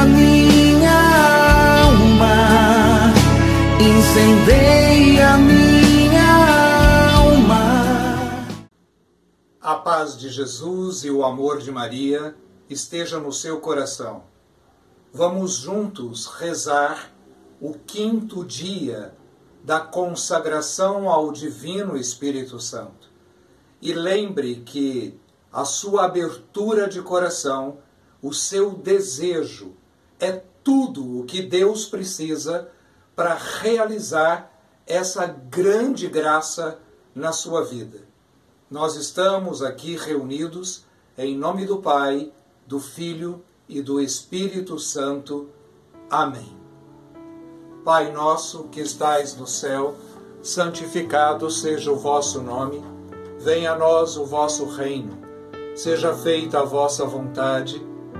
a minha alma, incendeia a minha alma. A paz de Jesus e o amor de Maria esteja no seu coração. Vamos juntos rezar o quinto dia da consagração ao Divino Espírito Santo. E lembre que a sua abertura de coração, o seu desejo, é tudo o que Deus precisa para realizar essa grande graça na sua vida. Nós estamos aqui reunidos em nome do Pai, do Filho e do Espírito Santo. Amém. Pai nosso que estais no céu, santificado seja o vosso nome, venha a nós o vosso reino, seja feita a vossa vontade,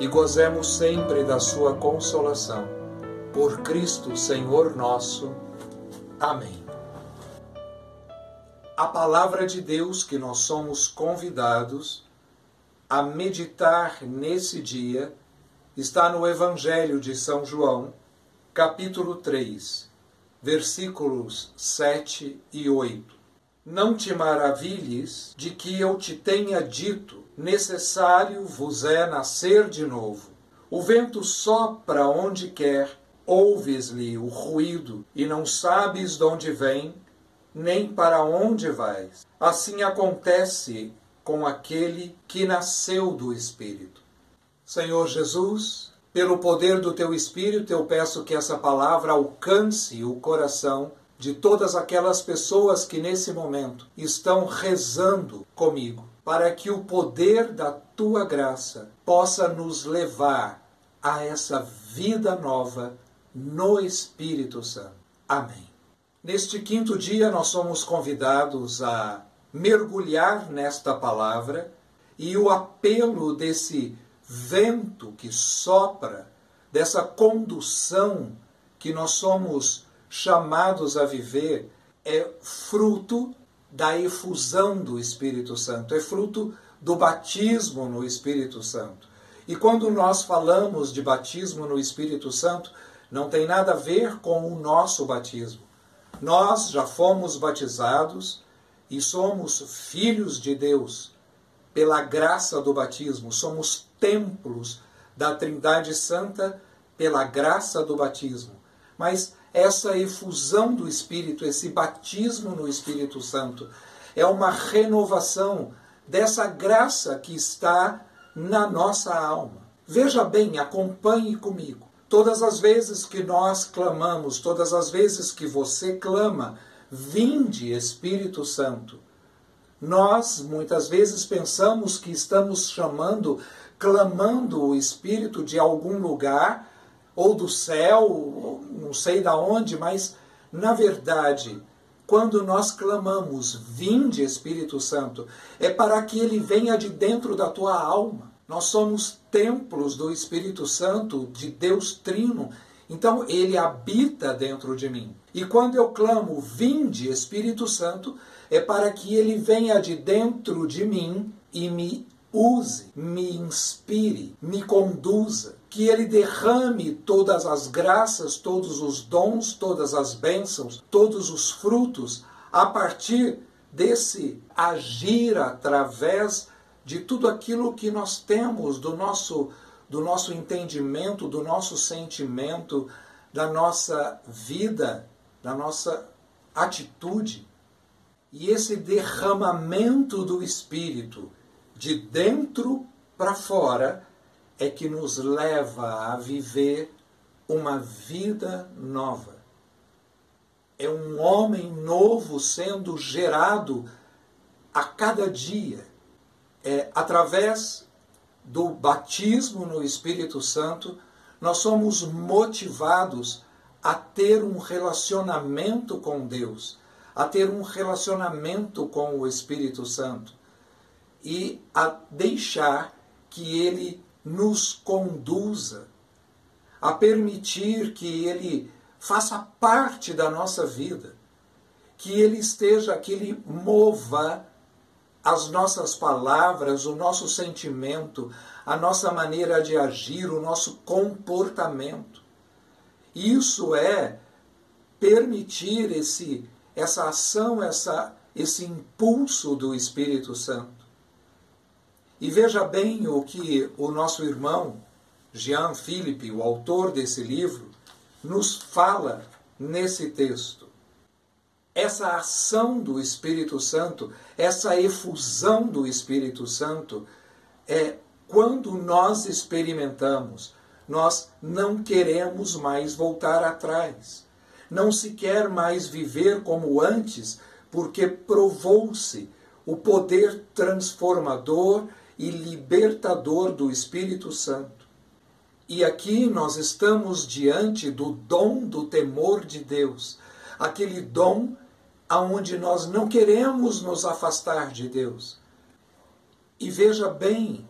e gozemos sempre da sua consolação. Por Cristo, Senhor nosso. Amém. A palavra de Deus que nós somos convidados a meditar nesse dia está no Evangelho de São João, capítulo 3, versículos 7 e 8. Não te maravilhes de que eu te tenha dito, necessário vos é nascer de novo. O vento sopra onde quer, ouves-lhe o ruído e não sabes de onde vem, nem para onde vais. Assim acontece com aquele que nasceu do Espírito. Senhor Jesus, pelo poder do teu Espírito, eu peço que essa palavra alcance o coração de todas aquelas pessoas que nesse momento estão rezando comigo, para que o poder da tua graça possa nos levar a essa vida nova no Espírito Santo. Amém. Neste quinto dia, nós somos convidados a mergulhar nesta palavra e o apelo desse vento que sopra, dessa condução que nós somos chamados a viver, é fruto da efusão do Espírito Santo, é fruto do batismo no Espírito Santo. E quando nós falamos de batismo no Espírito Santo, não tem nada a ver com o nosso batismo. Nós já fomos batizados e somos filhos de Deus pela graça do batismo, somos templos da Trindade Santa pela graça do batismo. Mas essa efusão do Espírito, esse batismo no Espírito Santo, é uma renovação dessa graça que está na nossa alma. Veja bem, acompanhe comigo. Todas as vezes que nós clamamos, todas as vezes que você clama, vinde Espírito Santo. Nós muitas vezes pensamos que estamos chamando, clamando o Espírito de algum lugar, ou do céu, não sei da onde, mas na verdade, quando nós clamamos, vinde Espírito Santo, é para que ele venha de dentro da tua alma. Nós somos templos do Espírito Santo, de Deus Trino, então ele habita dentro de mim. E quando eu clamo, vinde Espírito Santo, é para que ele venha de dentro de mim e me use, me inspire, me conduza, que ele derrame todas as graças, todos os dons, todas as bênçãos, todos os frutos a partir desse agir através de tudo aquilo que nós temos do nosso do nosso entendimento, do nosso sentimento, da nossa vida, da nossa atitude. E esse derramamento do espírito de dentro para fora é que nos leva a viver uma vida nova. É um homem novo sendo gerado a cada dia é, através do batismo no Espírito Santo, nós somos motivados a ter um relacionamento com Deus, a ter um relacionamento com o Espírito Santo e a deixar que ele nos conduza, a permitir que ele faça parte da nossa vida, que ele esteja, que ele mova as nossas palavras, o nosso sentimento, a nossa maneira de agir, o nosso comportamento. Isso é permitir esse, essa ação, essa, esse impulso do Espírito Santo. E veja bem o que o nosso irmão Jean Philippe, o autor desse livro, nos fala nesse texto essa ação do Espírito Santo, essa efusão do Espírito Santo, é quando nós experimentamos, nós não queremos mais voltar atrás. Não se quer mais viver como antes, porque provou-se o poder transformador e libertador do Espírito Santo. E aqui nós estamos diante do dom do temor de Deus, aquele dom aonde nós não queremos nos afastar de Deus. E veja bem,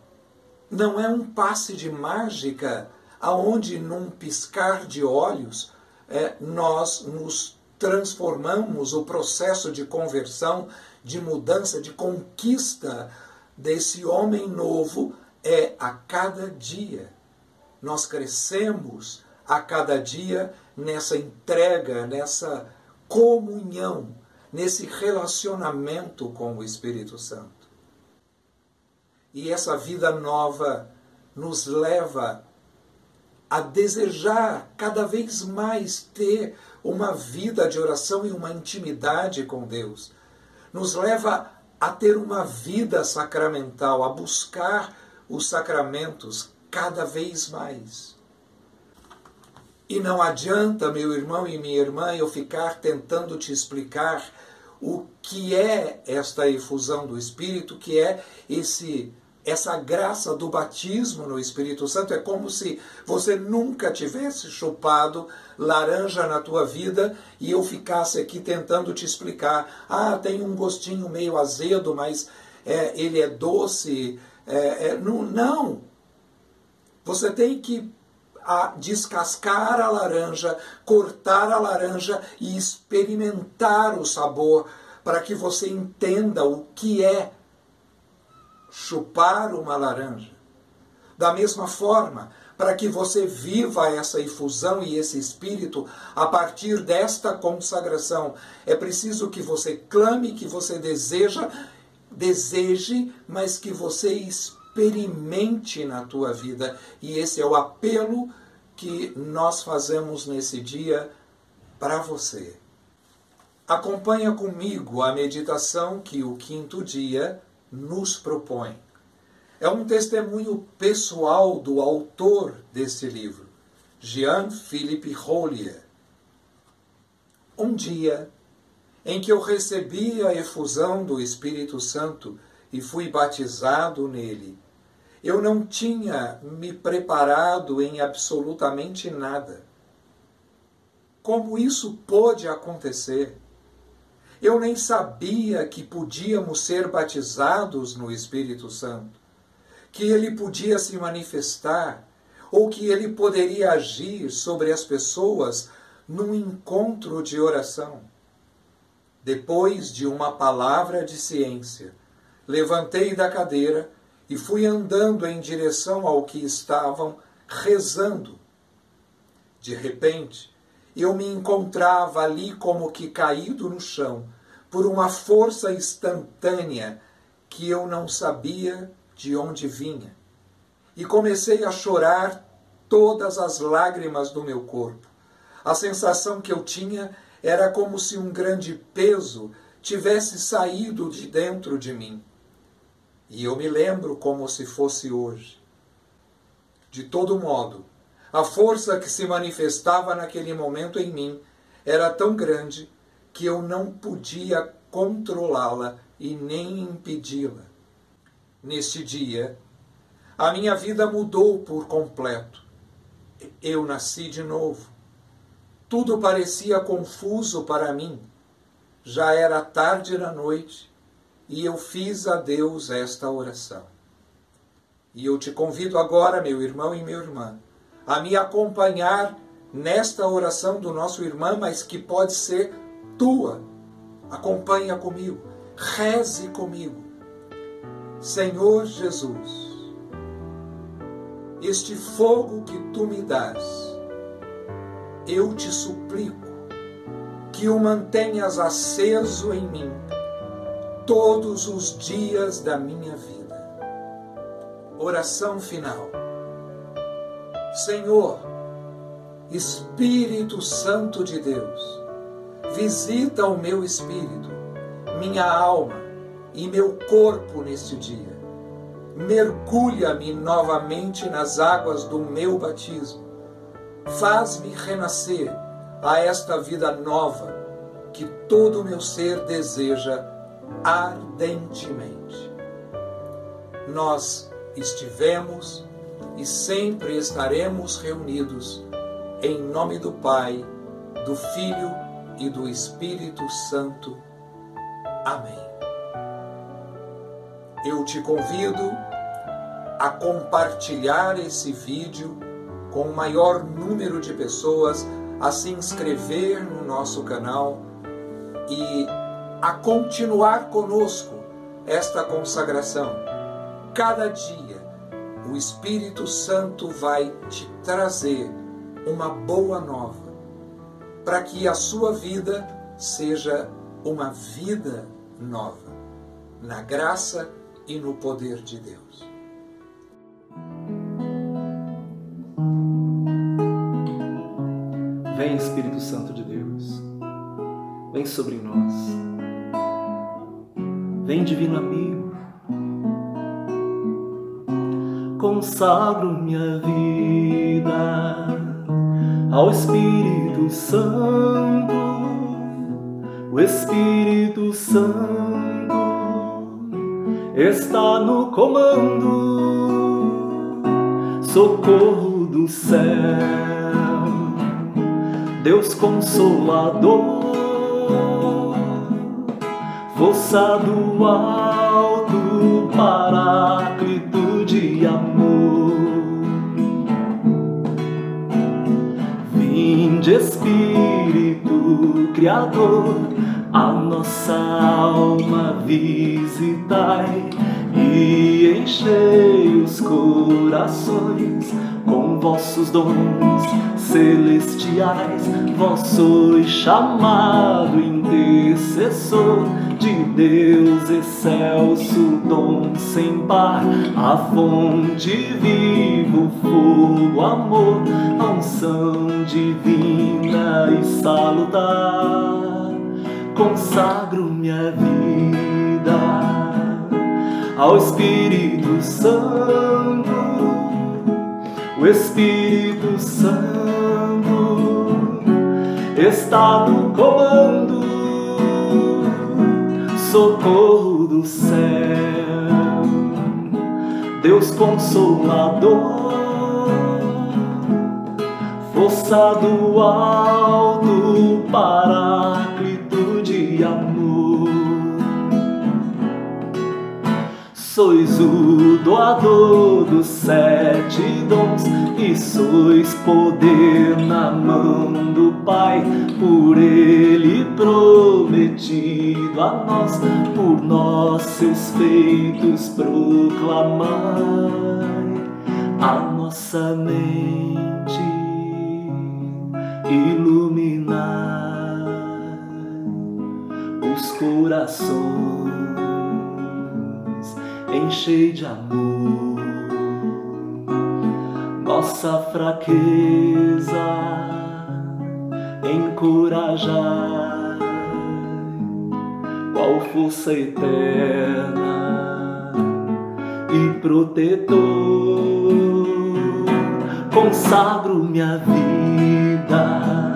não é um passe de mágica aonde num piscar de olhos é, nós nos transformamos o processo de conversão, de mudança, de conquista desse homem novo é a cada dia. Nós crescemos a cada dia nessa entrega, nessa comunhão nesse relacionamento com o Espírito Santo. E essa vida nova nos leva a desejar cada vez mais ter uma vida de oração e uma intimidade com Deus. Nos leva a ter uma vida sacramental, a buscar os sacramentos cada vez mais. E não adianta, meu irmão e minha irmã, eu ficar tentando te explicar o que é esta efusão do Espírito, que é esse essa graça do batismo no Espírito Santo. É como se você nunca tivesse chupado laranja na tua vida e eu ficasse aqui tentando te explicar. Ah, tem um gostinho meio azedo, mas é, ele é doce. É, é, não, não. Você tem que a descascar a laranja, cortar a laranja e experimentar o sabor para que você entenda o que é chupar uma laranja. Da mesma forma, para que você viva essa infusão e esse espírito a partir desta consagração, é preciso que você clame, que você deseja, deseje, mas que você experimente na tua vida. E esse é o apelo que nós fazemos nesse dia para você. Acompanha comigo a meditação que o quinto dia nos propõe. É um testemunho pessoal do autor desse livro, Jean-Philippe Rollier. Um dia em que eu recebi a efusão do Espírito Santo e fui batizado nele, eu não tinha me preparado em absolutamente nada. Como isso pôde acontecer? Eu nem sabia que podíamos ser batizados no Espírito Santo, que ele podia se manifestar, ou que ele poderia agir sobre as pessoas num encontro de oração. Depois de uma palavra de ciência, levantei da cadeira e fui andando em direção ao que estavam rezando. De repente, eu me encontrava ali como que caído no chão por uma força instantânea que eu não sabia de onde vinha. E comecei a chorar todas as lágrimas do meu corpo. A sensação que eu tinha era como se um grande peso tivesse saído de dentro de mim. E eu me lembro como se fosse hoje. De todo modo, a força que se manifestava naquele momento em mim era tão grande que eu não podia controlá-la e nem impedi-la. Neste dia, a minha vida mudou por completo. Eu nasci de novo. Tudo parecia confuso para mim. Já era tarde da noite e eu fiz a Deus esta oração. E eu te convido agora, meu irmão e minha irmã, a me acompanhar nesta oração do nosso irmão, mas que pode ser tua. Acompanha comigo, reze comigo. Senhor Jesus, este fogo que tu me dás, eu te suplico que o mantenhas aceso em mim todos os dias da minha vida. Oração final. Senhor, Espírito Santo de Deus, visita o meu espírito, minha alma e meu corpo neste dia. Mergulha-me novamente nas águas do meu batismo. Faz-me renascer a esta vida nova que todo o meu ser deseja ardentemente. Nós estivemos e sempre estaremos reunidos em nome do Pai, do Filho e do Espírito Santo. Amém. Eu te convido a compartilhar esse vídeo com o maior número de pessoas, a se inscrever no nosso canal e a continuar conosco esta consagração. Cada dia o Espírito Santo vai te trazer uma boa nova, para que a sua vida seja uma vida nova, na graça e no poder de Deus. Vem Espírito Santo de Deus, vem sobre nós. Vem, divino amigo, consagro minha vida ao Espírito Santo, o Espírito Santo está no comando, socorro do céu, Deus Consolador. Força do alto, paráclito de amor. Vinde, Espírito Criador, a nossa alma visitai e enchei os corações com vossos dons celestiais, vós sois chamado intercessor de Deus excelso, dom sem par, a fonte vivo, fogo, amor, a unção divina e salutar. Consagro minha vida ao Espírito Santo o Espírito Santo está no comando, socorro do céu, Deus Consolador, força do alto, paráclito de amor. Sois o doador dos sete dons e sois poder na mão do Pai, por Ele prometido a nós, por nós seus feitos proclamai a nossa mente iluminar os corações enchei de amor nossa fraqueza, encorajar qual força eterna e protetor. Consagro minha vida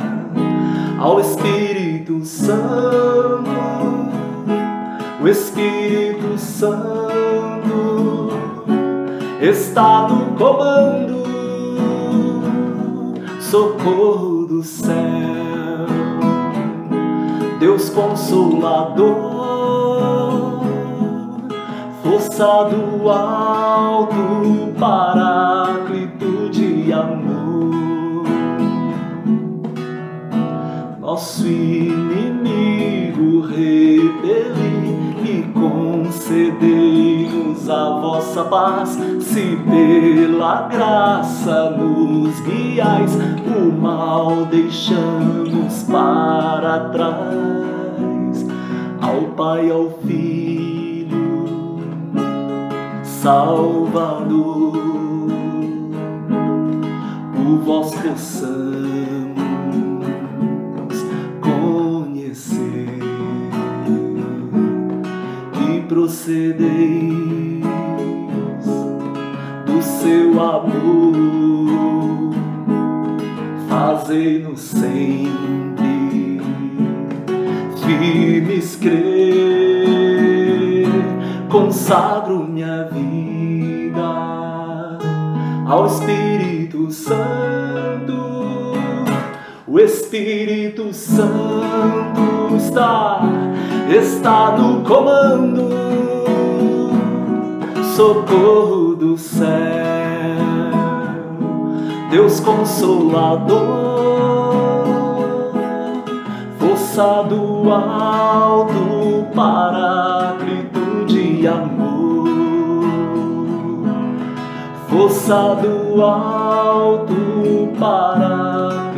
ao Espírito Santo, o Espírito Santo está no comando, socorro do céu, Deus consolador, força do alto, paráclito de amor, nosso inimigo paz se pela graça nos guiais, o mal deixamos para trás. Ao Pai, ao Filho, Salvador, por vós possamos conhecer e proceder seu amor, fazei-nos sempre firmes crer, consagro minha vida ao Espírito Santo, o Espírito Santo está, está no comando, socorro céu. Deus Consolador, força do alto, paráclito de amor, força do alto, paráclito